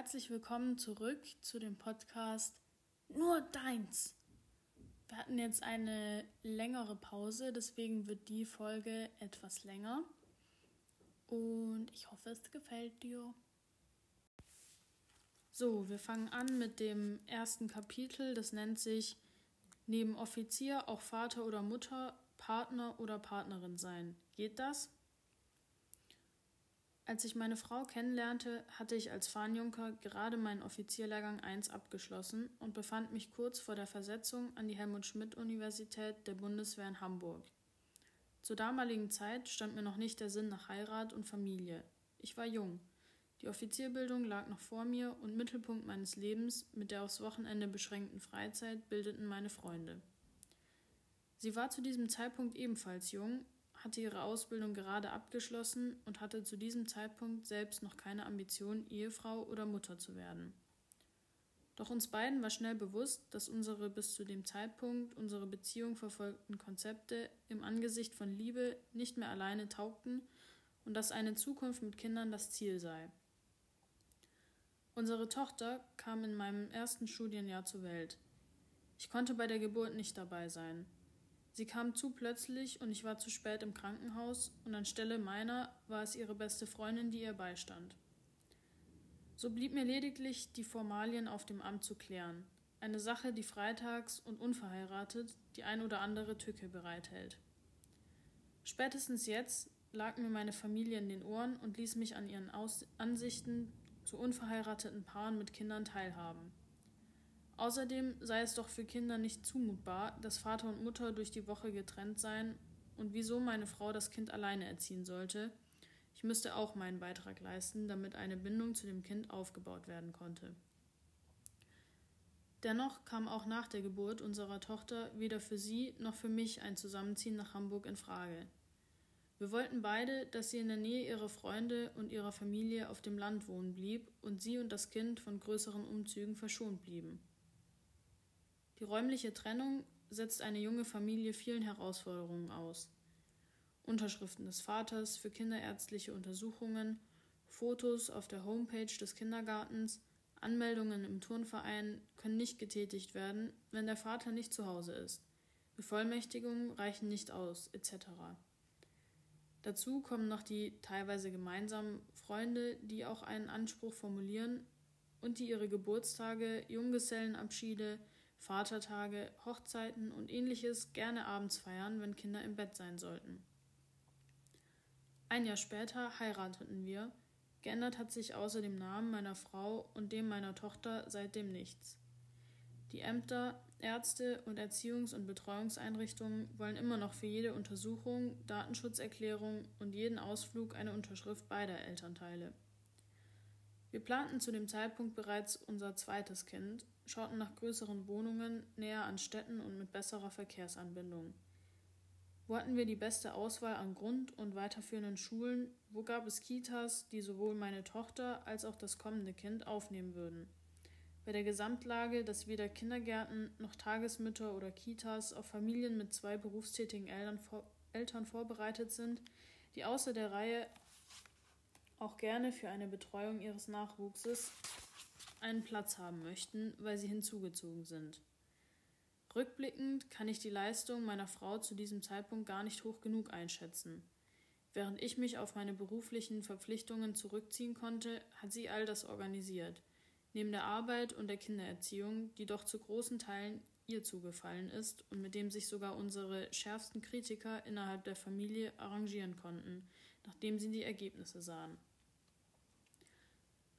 Herzlich willkommen zurück zu dem Podcast Nur Deins. Wir hatten jetzt eine längere Pause, deswegen wird die Folge etwas länger. Und ich hoffe, es gefällt dir. So, wir fangen an mit dem ersten Kapitel. Das nennt sich Neben Offizier auch Vater oder Mutter, Partner oder Partnerin sein. Geht das? Als ich meine Frau kennenlernte, hatte ich als Fahnjunker gerade meinen Offizierlehrgang 1 abgeschlossen und befand mich kurz vor der Versetzung an die Helmut-Schmidt-Universität der Bundeswehr in Hamburg. Zur damaligen Zeit stand mir noch nicht der Sinn nach Heirat und Familie. Ich war jung. Die Offizierbildung lag noch vor mir und Mittelpunkt meines Lebens mit der aufs Wochenende beschränkten Freizeit bildeten meine Freunde. Sie war zu diesem Zeitpunkt ebenfalls jung, hatte ihre Ausbildung gerade abgeschlossen und hatte zu diesem Zeitpunkt selbst noch keine Ambition, Ehefrau oder Mutter zu werden. Doch uns beiden war schnell bewusst, dass unsere bis zu dem Zeitpunkt unsere Beziehung verfolgten Konzepte im Angesicht von Liebe nicht mehr alleine taugten und dass eine Zukunft mit Kindern das Ziel sei. Unsere Tochter kam in meinem ersten Studienjahr zur Welt. Ich konnte bei der Geburt nicht dabei sein. Sie kam zu plötzlich und ich war zu spät im Krankenhaus und anstelle meiner war es ihre beste Freundin, die ihr beistand. So blieb mir lediglich die Formalien auf dem Amt zu klären, eine Sache, die freitags und unverheiratet die ein oder andere Tücke bereithält. Spätestens jetzt lag mir meine Familie in den Ohren und ließ mich an ihren Aus Ansichten zu unverheirateten Paaren mit Kindern teilhaben. Außerdem sei es doch für Kinder nicht zumutbar, dass Vater und Mutter durch die Woche getrennt seien und wieso meine Frau das Kind alleine erziehen sollte. Ich müsste auch meinen Beitrag leisten, damit eine Bindung zu dem Kind aufgebaut werden konnte. Dennoch kam auch nach der Geburt unserer Tochter weder für sie noch für mich ein Zusammenziehen nach Hamburg in Frage. Wir wollten beide, dass sie in der Nähe ihrer Freunde und ihrer Familie auf dem Land wohnen blieb und sie und das Kind von größeren Umzügen verschont blieben. Die räumliche Trennung setzt eine junge Familie vielen Herausforderungen aus. Unterschriften des Vaters für kinderärztliche Untersuchungen, Fotos auf der Homepage des Kindergartens, Anmeldungen im Turnverein können nicht getätigt werden, wenn der Vater nicht zu Hause ist. Bevollmächtigungen reichen nicht aus, etc. Dazu kommen noch die teilweise gemeinsamen Freunde, die auch einen Anspruch formulieren und die ihre Geburtstage, Junggesellenabschiede, Vatertage, Hochzeiten und ähnliches gerne abends feiern, wenn Kinder im Bett sein sollten. Ein Jahr später heirateten wir, geändert hat sich außer dem Namen meiner Frau und dem meiner Tochter seitdem nichts. Die Ämter, Ärzte und Erziehungs- und Betreuungseinrichtungen wollen immer noch für jede Untersuchung, Datenschutzerklärung und jeden Ausflug eine Unterschrift beider Elternteile. Wir planten zu dem Zeitpunkt bereits unser zweites Kind schauten nach größeren Wohnungen näher an Städten und mit besserer Verkehrsanbindung. Wo hatten wir die beste Auswahl an Grund- und weiterführenden Schulen? Wo gab es Kitas, die sowohl meine Tochter als auch das kommende Kind aufnehmen würden? Bei der Gesamtlage, dass weder Kindergärten noch Tagesmütter oder Kitas auf Familien mit zwei berufstätigen Eltern, vor Eltern vorbereitet sind, die außer der Reihe auch gerne für eine Betreuung ihres Nachwuchses einen Platz haben möchten, weil sie hinzugezogen sind. Rückblickend kann ich die Leistung meiner Frau zu diesem Zeitpunkt gar nicht hoch genug einschätzen. Während ich mich auf meine beruflichen Verpflichtungen zurückziehen konnte, hat sie all das organisiert. Neben der Arbeit und der Kindererziehung, die doch zu großen Teilen ihr zugefallen ist und mit dem sich sogar unsere schärfsten Kritiker innerhalb der Familie arrangieren konnten, nachdem sie die Ergebnisse sahen.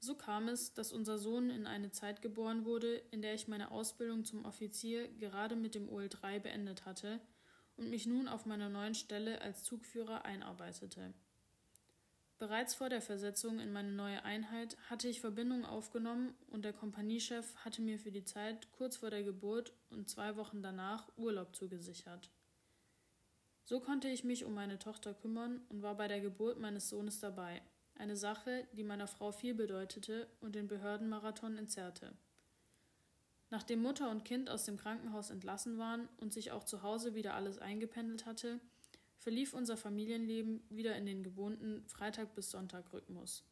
So kam es, dass unser Sohn in eine Zeit geboren wurde, in der ich meine Ausbildung zum Offizier gerade mit dem OL3 beendet hatte und mich nun auf meiner neuen Stelle als Zugführer einarbeitete. Bereits vor der Versetzung in meine neue Einheit hatte ich Verbindung aufgenommen und der Kompaniechef hatte mir für die Zeit kurz vor der Geburt und zwei Wochen danach Urlaub zugesichert. So konnte ich mich um meine Tochter kümmern und war bei der Geburt meines Sohnes dabei eine Sache, die meiner Frau viel bedeutete und den Behördenmarathon entzerrte. Nachdem Mutter und Kind aus dem Krankenhaus entlassen waren und sich auch zu Hause wieder alles eingependelt hatte, verlief unser Familienleben wieder in den gewohnten Freitag bis Sonntag Rhythmus.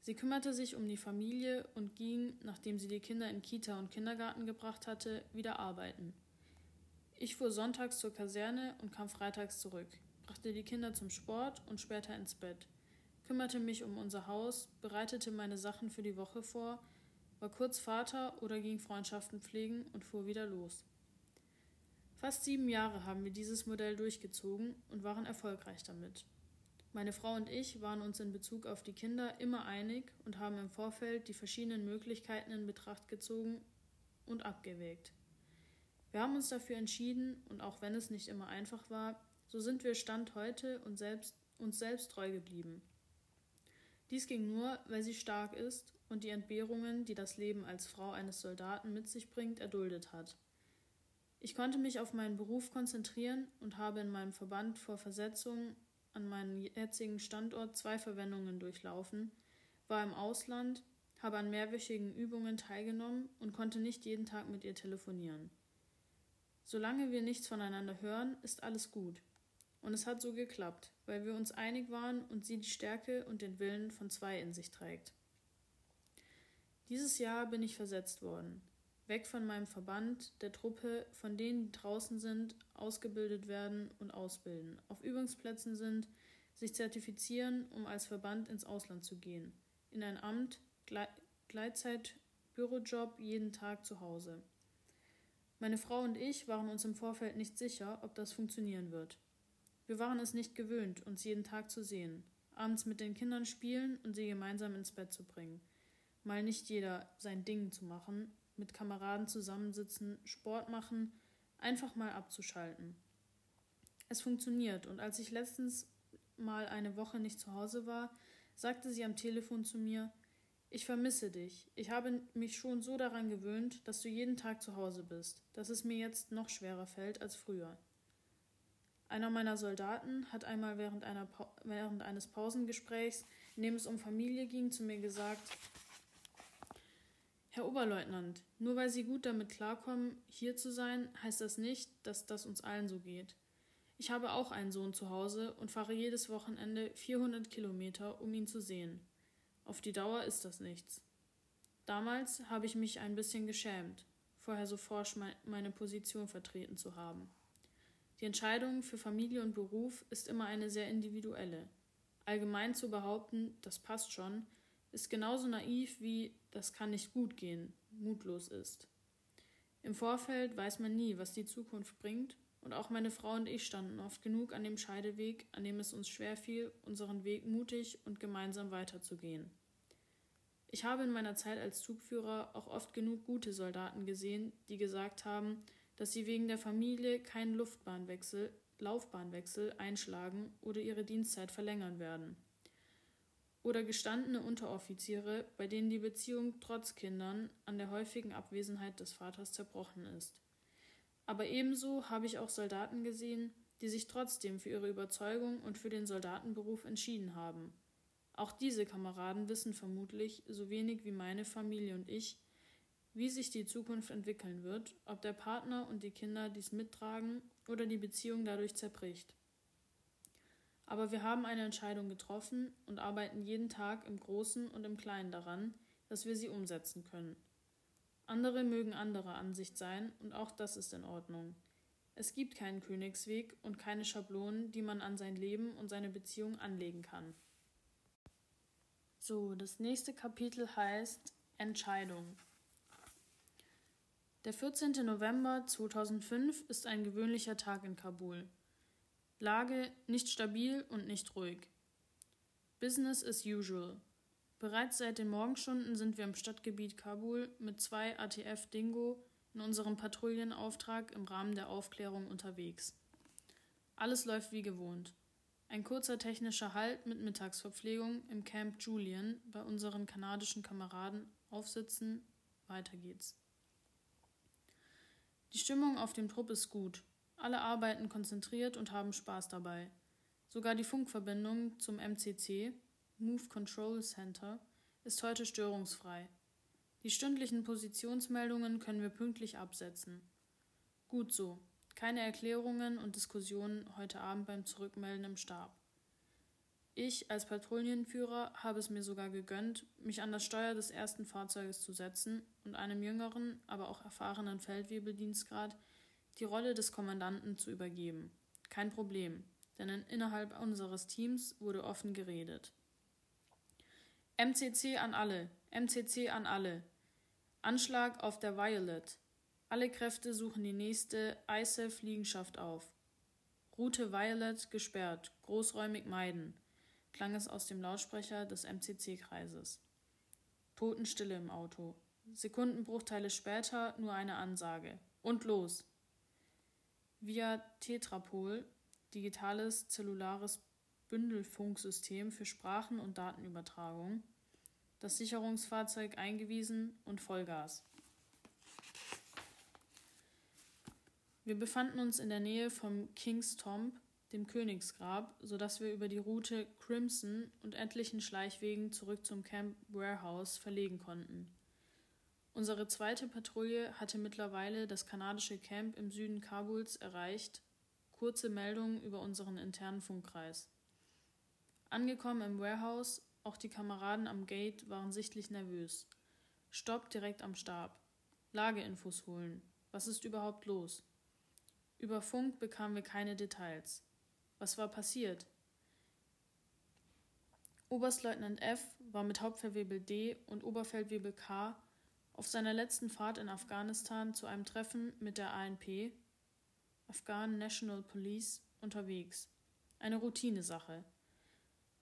Sie kümmerte sich um die Familie und ging, nachdem sie die Kinder in Kita und Kindergarten gebracht hatte, wieder arbeiten. Ich fuhr sonntags zur Kaserne und kam freitags zurück, brachte die Kinder zum Sport und später ins Bett, kümmerte mich um unser Haus, bereitete meine Sachen für die Woche vor, war kurz Vater oder ging Freundschaften pflegen und fuhr wieder los. Fast sieben Jahre haben wir dieses Modell durchgezogen und waren erfolgreich damit. Meine Frau und ich waren uns in Bezug auf die Kinder immer einig und haben im Vorfeld die verschiedenen Möglichkeiten in Betracht gezogen und abgewägt. Wir haben uns dafür entschieden und auch wenn es nicht immer einfach war, so sind wir Stand heute und selbst, uns selbst treu geblieben. Dies ging nur, weil sie stark ist und die Entbehrungen, die das Leben als Frau eines Soldaten mit sich bringt, erduldet hat. Ich konnte mich auf meinen Beruf konzentrieren und habe in meinem Verband vor Versetzung an meinen jetzigen Standort zwei Verwendungen durchlaufen, war im Ausland, habe an mehrwöchigen Übungen teilgenommen und konnte nicht jeden Tag mit ihr telefonieren. Solange wir nichts voneinander hören, ist alles gut. Und es hat so geklappt, weil wir uns einig waren und sie die Stärke und den Willen von zwei in sich trägt. Dieses Jahr bin ich versetzt worden. Weg von meinem Verband, der Truppe, von denen, die draußen sind, ausgebildet werden und ausbilden, auf Übungsplätzen sind, sich zertifizieren, um als Verband ins Ausland zu gehen. In ein Amt, Gleitzeit, Bürojob, jeden Tag zu Hause. Meine Frau und ich waren uns im Vorfeld nicht sicher, ob das funktionieren wird. Wir waren es nicht gewöhnt, uns jeden Tag zu sehen, abends mit den Kindern spielen und sie gemeinsam ins Bett zu bringen. Mal nicht jeder sein Ding zu machen, mit Kameraden zusammensitzen, Sport machen, einfach mal abzuschalten. Es funktioniert und als ich letztens mal eine Woche nicht zu Hause war, sagte sie am Telefon zu mir, ich vermisse dich. Ich habe mich schon so daran gewöhnt, dass du jeden Tag zu Hause bist, dass es mir jetzt noch schwerer fällt als früher. Einer meiner Soldaten hat einmal während, einer während eines Pausengesprächs, in dem es um Familie ging, zu mir gesagt, Herr Oberleutnant, nur weil Sie gut damit klarkommen, hier zu sein, heißt das nicht, dass das uns allen so geht. Ich habe auch einen Sohn zu Hause und fahre jedes Wochenende 400 Kilometer, um ihn zu sehen. Auf die Dauer ist das nichts. Damals habe ich mich ein bisschen geschämt, vorher so forsch meine Position vertreten zu haben. Die Entscheidung für Familie und Beruf ist immer eine sehr individuelle. Allgemein zu behaupten, das passt schon, ist genauso naiv wie das kann nicht gut gehen, mutlos ist. Im Vorfeld weiß man nie, was die Zukunft bringt, und auch meine Frau und ich standen oft genug an dem Scheideweg, an dem es uns schwer fiel, unseren Weg mutig und gemeinsam weiterzugehen. Ich habe in meiner Zeit als Zugführer auch oft genug gute Soldaten gesehen, die gesagt haben, dass sie wegen der Familie keinen Luftbahnwechsel, Laufbahnwechsel einschlagen oder ihre Dienstzeit verlängern werden oder gestandene Unteroffiziere, bei denen die Beziehung trotz Kindern an der häufigen Abwesenheit des Vaters zerbrochen ist. Aber ebenso habe ich auch Soldaten gesehen, die sich trotzdem für ihre Überzeugung und für den Soldatenberuf entschieden haben. Auch diese Kameraden wissen vermutlich, so wenig wie meine Familie und ich, wie sich die Zukunft entwickeln wird, ob der Partner und die Kinder dies mittragen oder die Beziehung dadurch zerbricht. Aber wir haben eine Entscheidung getroffen und arbeiten jeden Tag im Großen und im Kleinen daran, dass wir sie umsetzen können. Andere mögen anderer Ansicht sein, und auch das ist in Ordnung. Es gibt keinen Königsweg und keine Schablonen, die man an sein Leben und seine Beziehung anlegen kann. So, das nächste Kapitel heißt Entscheidung. Der 14. November 2005 ist ein gewöhnlicher Tag in Kabul. Lage nicht stabil und nicht ruhig. Business as usual. Bereits seit den Morgenstunden sind wir im Stadtgebiet Kabul mit zwei ATF Dingo in unserem Patrouillenauftrag im Rahmen der Aufklärung unterwegs. Alles läuft wie gewohnt. Ein kurzer technischer Halt mit Mittagsverpflegung im Camp Julian bei unseren kanadischen Kameraden aufsitzen, weiter geht's. Die Stimmung auf dem Trupp ist gut. Alle arbeiten konzentriert und haben Spaß dabei. Sogar die Funkverbindung zum MCC, Move Control Center, ist heute störungsfrei. Die stündlichen Positionsmeldungen können wir pünktlich absetzen. Gut so. Keine Erklärungen und Diskussionen heute Abend beim Zurückmelden im Stab. Ich als Patrouillenführer habe es mir sogar gegönnt, mich an das Steuer des ersten Fahrzeuges zu setzen und einem jüngeren, aber auch erfahrenen Feldwebeldienstgrad die Rolle des Kommandanten zu übergeben. Kein Problem, denn innerhalb unseres Teams wurde offen geredet. MCC an alle, MCC an alle. Anschlag auf der Violet. Alle Kräfte suchen die nächste ISAF-Liegenschaft auf. Route Violet gesperrt, großräumig meiden klang es aus dem Lautsprecher des MCC-Kreises. Totenstille im Auto. Sekundenbruchteile später nur eine Ansage. Und los! Via Tetrapol, digitales zellulares Bündelfunksystem für Sprachen- und Datenübertragung, das Sicherungsfahrzeug eingewiesen und Vollgas. Wir befanden uns in der Nähe vom King's Tomb, dem Königsgrab, sodass wir über die Route Crimson und etlichen Schleichwegen zurück zum Camp Warehouse verlegen konnten. Unsere zweite Patrouille hatte mittlerweile das kanadische Camp im Süden Kabuls erreicht. Kurze Meldungen über unseren internen Funkkreis. Angekommen im Warehouse, auch die Kameraden am Gate waren sichtlich nervös. Stopp direkt am Stab. Lageinfos holen. Was ist überhaupt los? Über Funk bekamen wir keine Details. Was war passiert? Oberstleutnant F war mit Hauptfeldwebel D und Oberfeldwebel K auf seiner letzten Fahrt in Afghanistan zu einem Treffen mit der ANP, Afghan National Police, unterwegs. Eine Routinesache.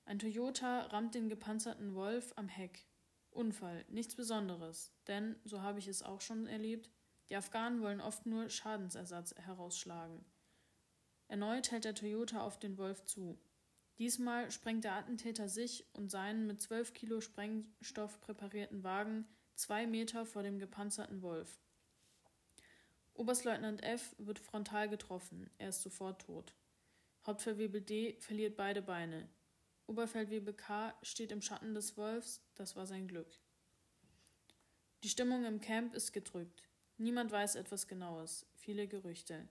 Ein Toyota rammt den gepanzerten Wolf am Heck. Unfall, nichts Besonderes, denn, so habe ich es auch schon erlebt, die Afghanen wollen oft nur Schadensersatz herausschlagen. Erneut hält der Toyota auf den Wolf zu. Diesmal sprengt der Attentäter sich und seinen mit 12 Kilo Sprengstoff präparierten Wagen zwei Meter vor dem gepanzerten Wolf. Oberstleutnant F wird frontal getroffen, er ist sofort tot. Hauptfeldwebel D verliert beide Beine. Oberfeldwebel K steht im Schatten des Wolfs, das war sein Glück. Die Stimmung im Camp ist gedrückt. Niemand weiß etwas Genaues, viele Gerüchte.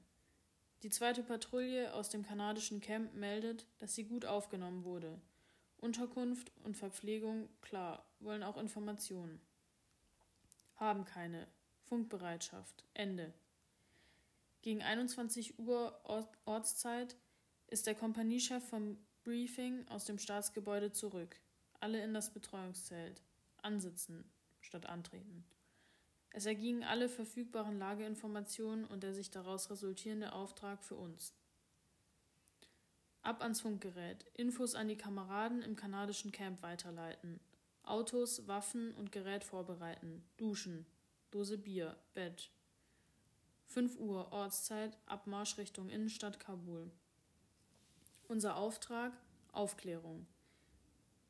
Die zweite Patrouille aus dem kanadischen Camp meldet, dass sie gut aufgenommen wurde. Unterkunft und Verpflegung, klar, wollen auch Informationen. Haben keine. Funkbereitschaft. Ende. Gegen 21 Uhr Ortszeit ist der Kompaniechef vom Briefing aus dem Staatsgebäude zurück. Alle in das Betreuungszelt. Ansitzen statt antreten. Es ergingen alle verfügbaren Lageinformationen und der sich daraus resultierende Auftrag für uns. Ab ans Funkgerät, Infos an die Kameraden im kanadischen Camp weiterleiten, Autos, Waffen und Gerät vorbereiten, duschen, Dose Bier, Bett. 5 Uhr Ortszeit, Abmarsch Richtung Innenstadt Kabul. Unser Auftrag Aufklärung.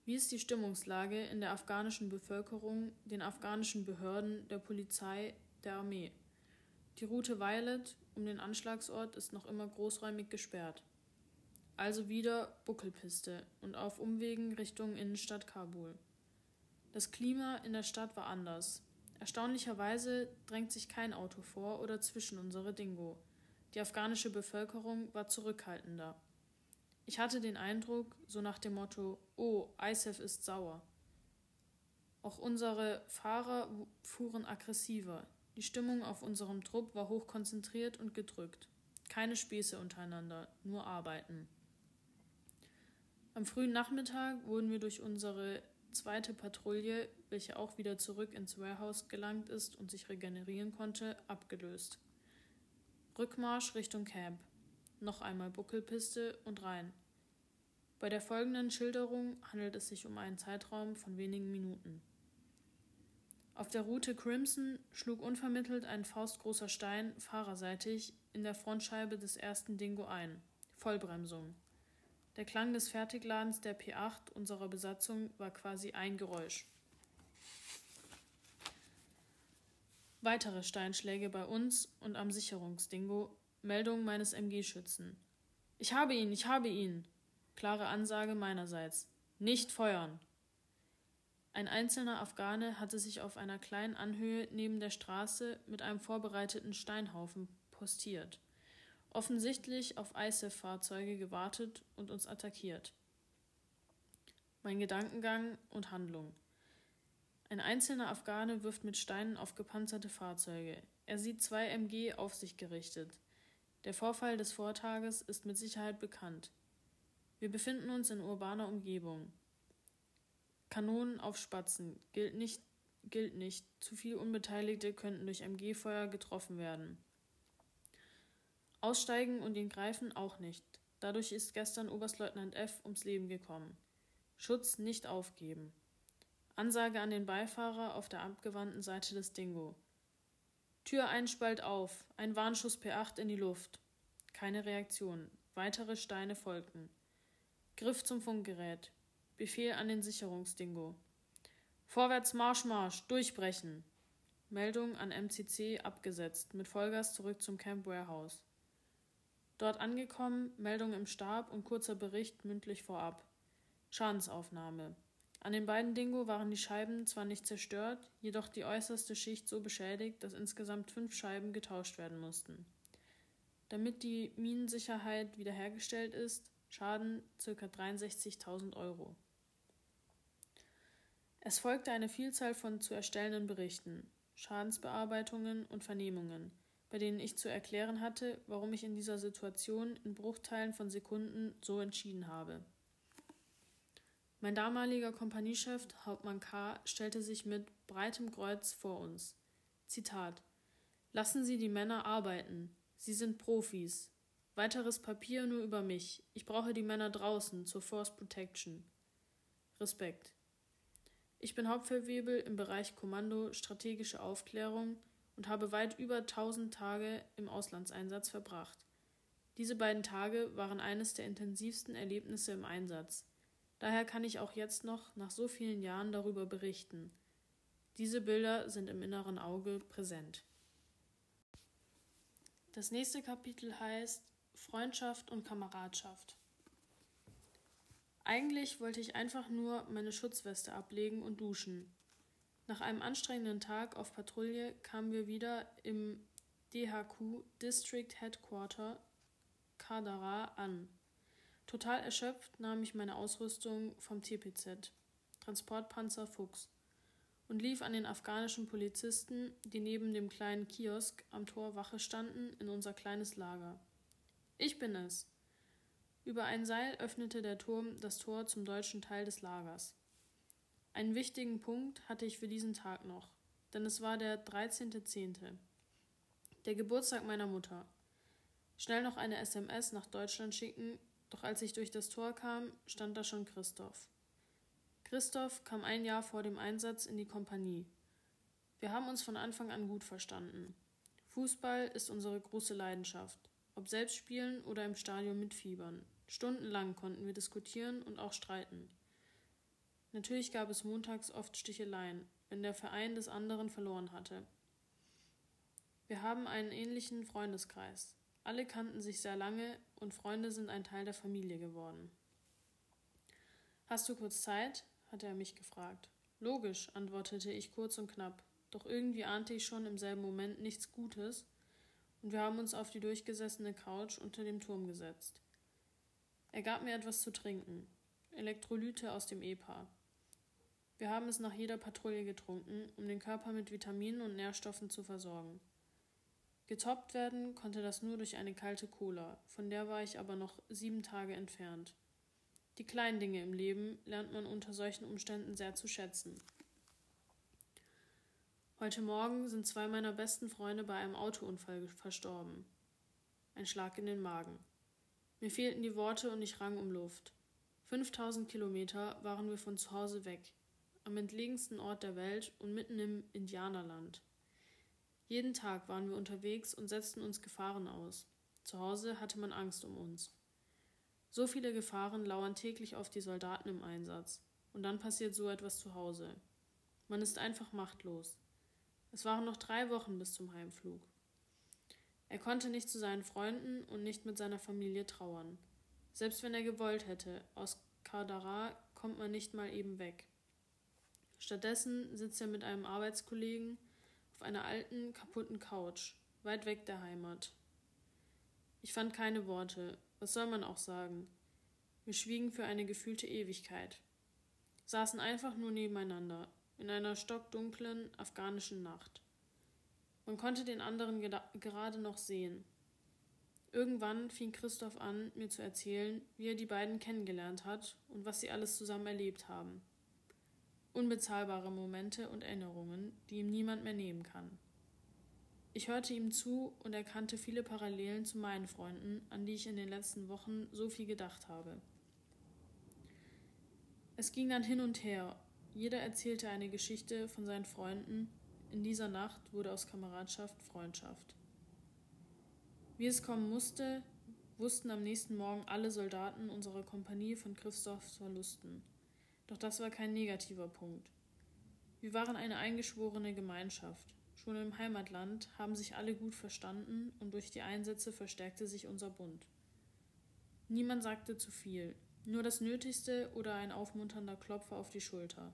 Wie ist die Stimmungslage in der afghanischen Bevölkerung, den afghanischen Behörden, der Polizei, der Armee? Die Route Violet um den Anschlagsort ist noch immer großräumig gesperrt. Also wieder Buckelpiste und auf Umwegen Richtung Innenstadt Kabul. Das Klima in der Stadt war anders. Erstaunlicherweise drängt sich kein Auto vor oder zwischen unsere Dingo. Die afghanische Bevölkerung war zurückhaltender. Ich hatte den Eindruck, so nach dem Motto, oh, ISAF ist sauer. Auch unsere Fahrer fuhren aggressiver. Die Stimmung auf unserem Trupp war hoch konzentriert und gedrückt. Keine Späße untereinander, nur Arbeiten. Am frühen Nachmittag wurden wir durch unsere zweite Patrouille, welche auch wieder zurück ins Warehouse gelangt ist und sich regenerieren konnte, abgelöst. Rückmarsch Richtung Camp noch einmal Buckelpiste und rein. Bei der folgenden Schilderung handelt es sich um einen Zeitraum von wenigen Minuten. Auf der Route Crimson schlug unvermittelt ein faustgroßer Stein fahrerseitig in der Frontscheibe des ersten Dingo ein. Vollbremsung. Der Klang des Fertigladens der P8 unserer Besatzung war quasi ein Geräusch. Weitere Steinschläge bei uns und am Sicherungsdingo Meldung meines MG-Schützen. Ich habe ihn, ich habe ihn. Klare Ansage meinerseits. Nicht feuern. Ein einzelner Afghane hatte sich auf einer kleinen Anhöhe neben der Straße mit einem vorbereiteten Steinhaufen postiert, offensichtlich auf ISAF-Fahrzeuge gewartet und uns attackiert. mein Gedankengang und Handlung. Ein einzelner Afghane wirft mit Steinen auf gepanzerte Fahrzeuge. Er sieht zwei MG auf sich gerichtet. Der Vorfall des Vortages ist mit Sicherheit bekannt. Wir befinden uns in urbaner Umgebung. Kanonen auf Spatzen gilt nicht, gilt nicht. Zu viele Unbeteiligte könnten durch MG-Feuer getroffen werden. Aussteigen und ihn greifen auch nicht. Dadurch ist gestern Oberstleutnant F. ums Leben gekommen. Schutz nicht aufgeben. Ansage an den Beifahrer auf der abgewandten Seite des Dingo. Tür einspalt auf, ein Warnschuss P8 in die Luft. Keine Reaktion. Weitere Steine folgten. Griff zum Funkgerät. Befehl an den Sicherungsdingo. Vorwärts Marsch, Marsch, durchbrechen. Meldung an MCC abgesetzt, mit Vollgas zurück zum Camp Warehouse. Dort angekommen, Meldung im Stab und kurzer Bericht mündlich vorab. Schadensaufnahme. An den beiden Dingo waren die Scheiben zwar nicht zerstört, jedoch die äußerste Schicht so beschädigt, dass insgesamt fünf Scheiben getauscht werden mussten. Damit die Minensicherheit wiederhergestellt ist, Schaden ca. 63.000 Euro. Es folgte eine Vielzahl von zu erstellenden Berichten, Schadensbearbeitungen und Vernehmungen, bei denen ich zu erklären hatte, warum ich in dieser Situation in Bruchteilen von Sekunden so entschieden habe. Mein damaliger Kompaniechef, Hauptmann K., stellte sich mit breitem Kreuz vor uns. Zitat: Lassen Sie die Männer arbeiten. Sie sind Profis. Weiteres Papier nur über mich. Ich brauche die Männer draußen zur Force Protection. Respekt. Ich bin Hauptfeldwebel im Bereich Kommando strategische Aufklärung und habe weit über 1000 Tage im Auslandseinsatz verbracht. Diese beiden Tage waren eines der intensivsten Erlebnisse im Einsatz. Daher kann ich auch jetzt noch nach so vielen Jahren darüber berichten. Diese Bilder sind im inneren Auge präsent. Das nächste Kapitel heißt Freundschaft und Kameradschaft. Eigentlich wollte ich einfach nur meine Schutzweste ablegen und duschen. Nach einem anstrengenden Tag auf Patrouille kamen wir wieder im DHQ District Headquarter Kadara an. Total erschöpft nahm ich meine Ausrüstung vom TPZ, Transportpanzer Fuchs, und lief an den afghanischen Polizisten, die neben dem kleinen Kiosk am Tor Wache standen, in unser kleines Lager. Ich bin es. Über ein Seil öffnete der Turm das Tor zum deutschen Teil des Lagers. Einen wichtigen Punkt hatte ich für diesen Tag noch, denn es war der 13.10., der Geburtstag meiner Mutter. Schnell noch eine SMS nach Deutschland schicken doch als ich durch das Tor kam, stand da schon Christoph. Christoph kam ein Jahr vor dem Einsatz in die Kompanie. Wir haben uns von Anfang an gut verstanden. Fußball ist unsere große Leidenschaft, ob selbst spielen oder im Stadion mitfiebern. Stundenlang konnten wir diskutieren und auch streiten. Natürlich gab es montags oft Sticheleien, wenn der Verein des anderen verloren hatte. Wir haben einen ähnlichen Freundeskreis. Alle kannten sich sehr lange und Freunde sind ein Teil der Familie geworden. Hast du kurz Zeit? hatte er mich gefragt. Logisch, antwortete ich kurz und knapp, doch irgendwie ahnte ich schon im selben Moment nichts Gutes, und wir haben uns auf die durchgesessene Couch unter dem Turm gesetzt. Er gab mir etwas zu trinken, Elektrolyte aus dem EPA. Wir haben es nach jeder Patrouille getrunken, um den Körper mit Vitaminen und Nährstoffen zu versorgen. Getoppt werden konnte das nur durch eine kalte Cola, von der war ich aber noch sieben Tage entfernt. Die kleinen Dinge im Leben lernt man unter solchen Umständen sehr zu schätzen. Heute Morgen sind zwei meiner besten Freunde bei einem Autounfall verstorben. Ein Schlag in den Magen. Mir fehlten die Worte und ich rang um Luft. 5000 Kilometer waren wir von zu Hause weg, am entlegensten Ort der Welt und mitten im Indianerland. Jeden Tag waren wir unterwegs und setzten uns Gefahren aus. Zu Hause hatte man Angst um uns. So viele Gefahren lauern täglich auf die Soldaten im Einsatz. Und dann passiert so etwas zu Hause. Man ist einfach machtlos. Es waren noch drei Wochen bis zum Heimflug. Er konnte nicht zu seinen Freunden und nicht mit seiner Familie trauern. Selbst wenn er gewollt hätte, aus Kardara kommt man nicht mal eben weg. Stattdessen sitzt er mit einem Arbeitskollegen auf einer alten, kaputten Couch, weit weg der Heimat. Ich fand keine Worte, was soll man auch sagen? Wir schwiegen für eine gefühlte Ewigkeit. saßen einfach nur nebeneinander in einer stockdunklen afghanischen Nacht. Man konnte den anderen gerade noch sehen. Irgendwann fing Christoph an, mir zu erzählen, wie er die beiden kennengelernt hat und was sie alles zusammen erlebt haben. Unbezahlbare Momente und Erinnerungen, die ihm niemand mehr nehmen kann. Ich hörte ihm zu und erkannte viele Parallelen zu meinen Freunden, an die ich in den letzten Wochen so viel gedacht habe. Es ging dann hin und her. Jeder erzählte eine Geschichte von seinen Freunden. In dieser Nacht wurde aus Kameradschaft Freundschaft. Wie es kommen musste, wussten am nächsten Morgen alle Soldaten unserer Kompanie von Christophs Verlusten. Doch das war kein negativer Punkt. Wir waren eine eingeschworene Gemeinschaft. Schon im Heimatland haben sich alle gut verstanden und durch die Einsätze verstärkte sich unser Bund. Niemand sagte zu viel, nur das Nötigste oder ein aufmunternder Klopfer auf die Schulter.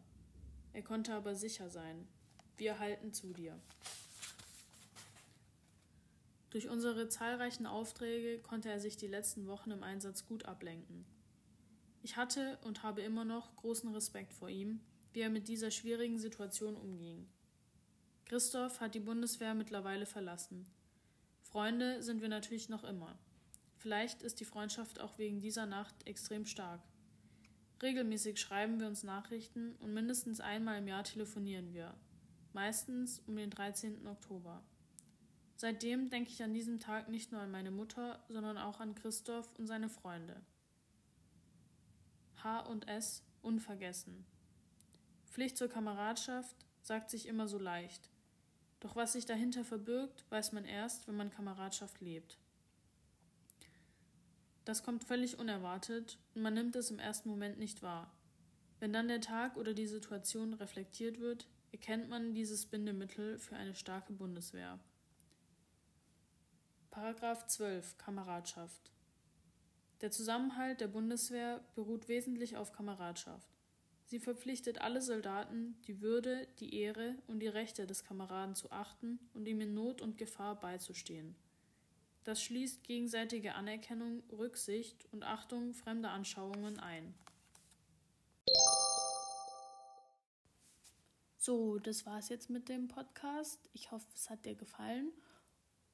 Er konnte aber sicher sein. Wir halten zu dir. Durch unsere zahlreichen Aufträge konnte er sich die letzten Wochen im Einsatz gut ablenken. Ich hatte und habe immer noch großen Respekt vor ihm, wie er mit dieser schwierigen Situation umging. Christoph hat die Bundeswehr mittlerweile verlassen. Freunde sind wir natürlich noch immer. Vielleicht ist die Freundschaft auch wegen dieser Nacht extrem stark. Regelmäßig schreiben wir uns Nachrichten und mindestens einmal im Jahr telefonieren wir. Meistens um den 13. Oktober. Seitdem denke ich an diesem Tag nicht nur an meine Mutter, sondern auch an Christoph und seine Freunde. H und S unvergessen. Pflicht zur Kameradschaft sagt sich immer so leicht. Doch was sich dahinter verbirgt, weiß man erst, wenn man Kameradschaft lebt. Das kommt völlig unerwartet und man nimmt es im ersten Moment nicht wahr. Wenn dann der Tag oder die Situation reflektiert wird, erkennt man dieses Bindemittel für eine starke Bundeswehr. Paragraph 12 Kameradschaft Der Zusammenhalt der Bundeswehr beruht wesentlich auf Kameradschaft. Sie verpflichtet alle Soldaten, die Würde, die Ehre und die Rechte des Kameraden zu achten und ihm in Not und Gefahr beizustehen. Das schließt gegenseitige Anerkennung, Rücksicht und Achtung fremder Anschauungen ein. So, das war's jetzt mit dem Podcast. Ich hoffe, es hat dir gefallen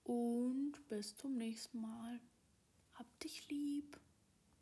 und bis zum nächsten Mal. Hab dich lieb.